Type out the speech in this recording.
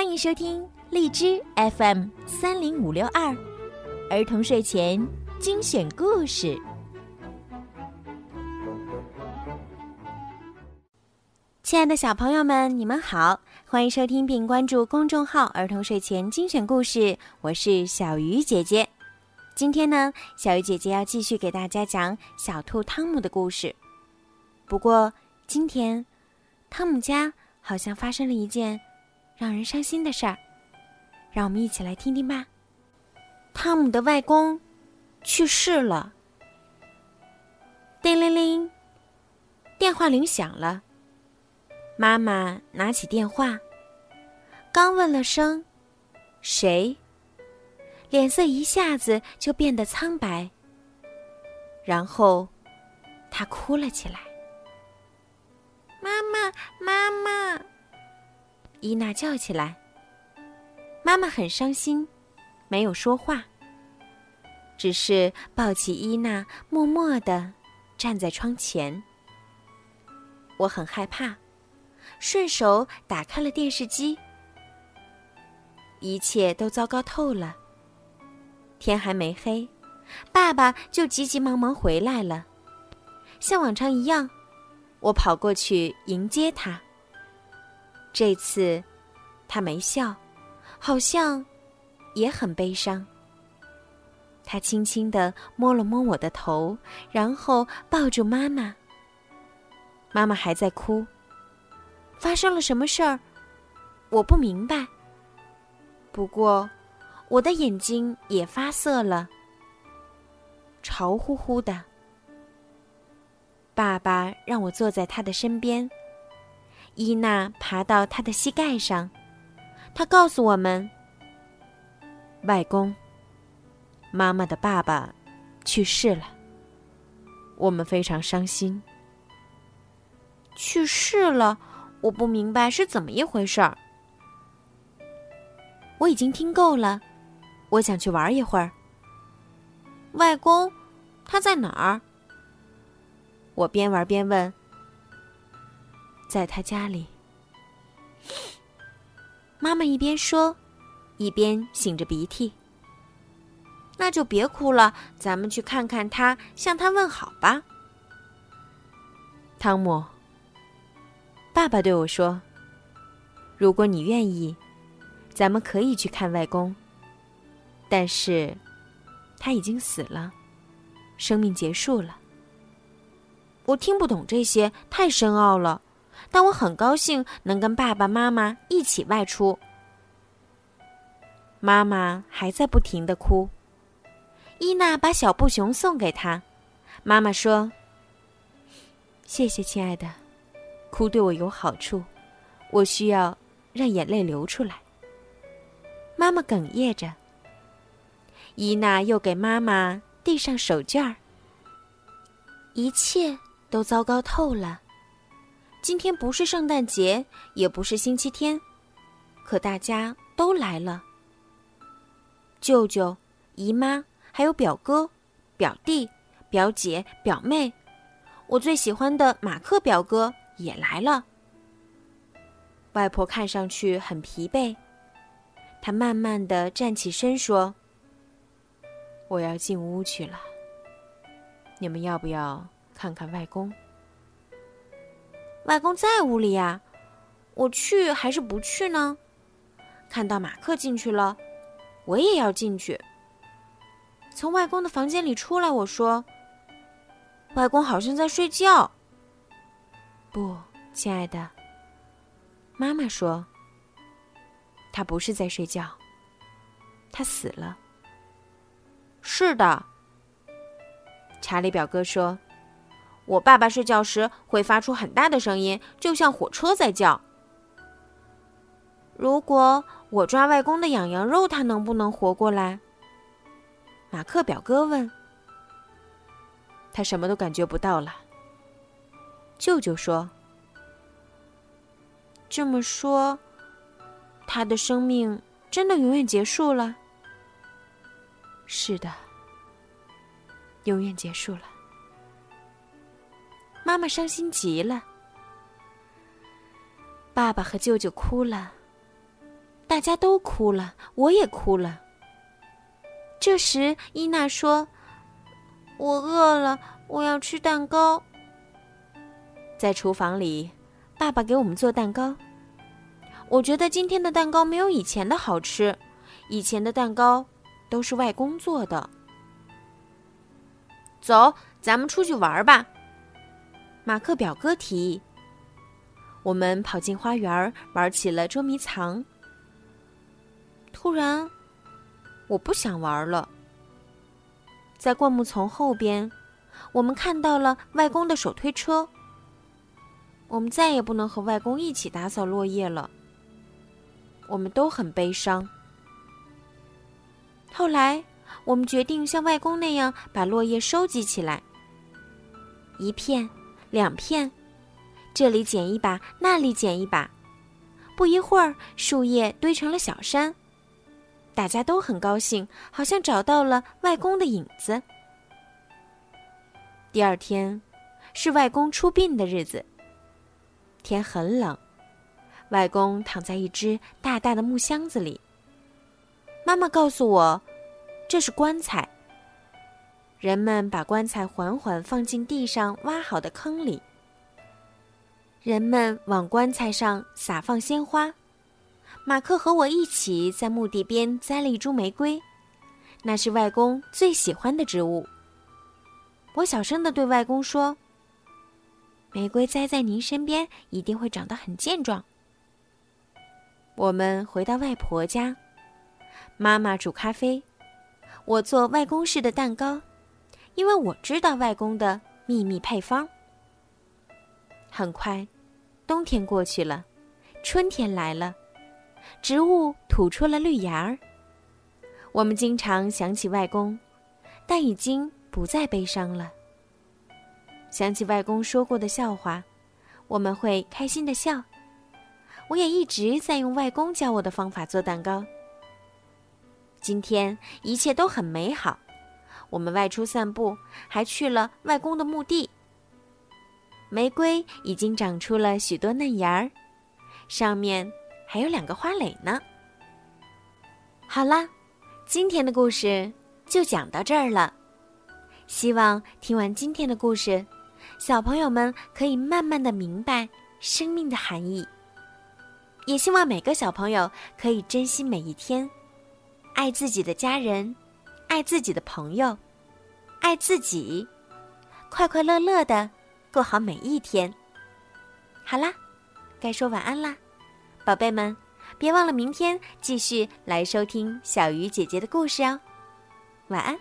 欢迎收听荔枝 FM 三零五六二儿童睡前精选故事。亲爱的小朋友们，你们好，欢迎收听并关注公众号“儿童睡前精选故事”，我是小鱼姐姐。今天呢，小鱼姐姐要继续给大家讲小兔汤姆的故事。不过今天，汤姆家好像发生了一件。让人伤心的事儿，让我们一起来听听吧。汤姆的外公去世了。叮铃铃，电话铃响了。妈妈拿起电话，刚问了声“谁”，脸色一下子就变得苍白。然后，他哭了起来。妈，妈妈。伊娜叫起来。妈妈很伤心，没有说话，只是抱起伊娜，默默的站在窗前。我很害怕，顺手打开了电视机。一切都糟糕透了。天还没黑，爸爸就急急忙忙回来了。像往常一样，我跑过去迎接他。这次，他没笑，好像也很悲伤。他轻轻地摸了摸我的头，然后抱住妈妈。妈妈还在哭。发生了什么事儿？我不明白。不过，我的眼睛也发涩了，潮乎乎的。爸爸让我坐在他的身边。伊娜爬到他的膝盖上，他告诉我们：“外公，妈妈的爸爸去世了，我们非常伤心。去世了，我不明白是怎么一回事儿。我已经听够了，我想去玩一会儿。外公，他在哪儿？我边玩边问。”在他家里，妈妈一边说，一边擤着鼻涕。那就别哭了，咱们去看看他，向他问好吧。汤姆，爸爸对我说：“如果你愿意，咱们可以去看外公。但是，他已经死了，生命结束了。”我听不懂这些，太深奥了。但我很高兴能跟爸爸妈妈一起外出。妈妈还在不停的哭。伊娜把小布熊送给她，妈妈说：“谢谢，亲爱的，哭对我有好处，我需要让眼泪流出来。”妈妈哽咽着。伊娜又给妈妈递上手绢儿。一切都糟糕透了。今天不是圣诞节，也不是星期天，可大家都来了。舅舅、姨妈，还有表哥、表弟、表姐、表妹，我最喜欢的马克表哥也来了。外婆看上去很疲惫，她慢慢的站起身说：“我要进屋去了。你们要不要看看外公？”外公在屋里呀，我去还是不去呢？看到马克进去了，我也要进去。从外公的房间里出来，我说：“外公好像在睡觉。”不，亲爱的，妈妈说：“他不是在睡觉，他死了。”是的，查理表哥说。我爸爸睡觉时会发出很大的声音，就像火车在叫。如果我抓外公的痒痒肉，他能不能活过来？马克表哥问。他什么都感觉不到了。舅舅说：“这么说，他的生命真的永远结束了？”是的，永远结束了。妈妈伤心极了，爸爸和舅舅哭了，大家都哭了，我也哭了。这时，伊娜说：“我饿了，我要吃蛋糕。”在厨房里，爸爸给我们做蛋糕。我觉得今天的蛋糕没有以前的好吃，以前的蛋糕都是外公做的。走，咱们出去玩吧。马克表哥提议。我们跑进花园，玩起了捉迷藏。突然，我不想玩了。在灌木丛后边，我们看到了外公的手推车。我们再也不能和外公一起打扫落叶了。我们都很悲伤。后来，我们决定像外公那样把落叶收集起来，一片，两片。这里捡一把，那里捡一把，不一会儿，树叶堆成了小山。大家都很高兴，好像找到了外公的影子。第二天，是外公出殡的日子。天很冷，外公躺在一只大大的木箱子里。妈妈告诉我，这是棺材。人们把棺材缓缓放进地上挖好的坑里。人们往棺材上撒放鲜花，马克和我一起在墓地边栽了一株玫瑰，那是外公最喜欢的植物。我小声的对外公说：“玫瑰栽在您身边，一定会长得很健壮。”我们回到外婆家，妈妈煮咖啡，我做外公式的蛋糕，因为我知道外公的秘密配方。很快，冬天过去了，春天来了，植物吐出了绿芽儿。我们经常想起外公，但已经不再悲伤了。想起外公说过的笑话，我们会开心的笑。我也一直在用外公教我的方法做蛋糕。今天一切都很美好，我们外出散步，还去了外公的墓地。玫瑰已经长出了许多嫩芽儿，上面还有两个花蕾呢。好啦，今天的故事就讲到这儿了。希望听完今天的故事，小朋友们可以慢慢的明白生命的含义。也希望每个小朋友可以珍惜每一天，爱自己的家人，爱自己的朋友，爱自己，快快乐乐的。过好每一天。好啦，该说晚安啦，宝贝们，别忘了明天继续来收听小鱼姐姐的故事哦。晚安。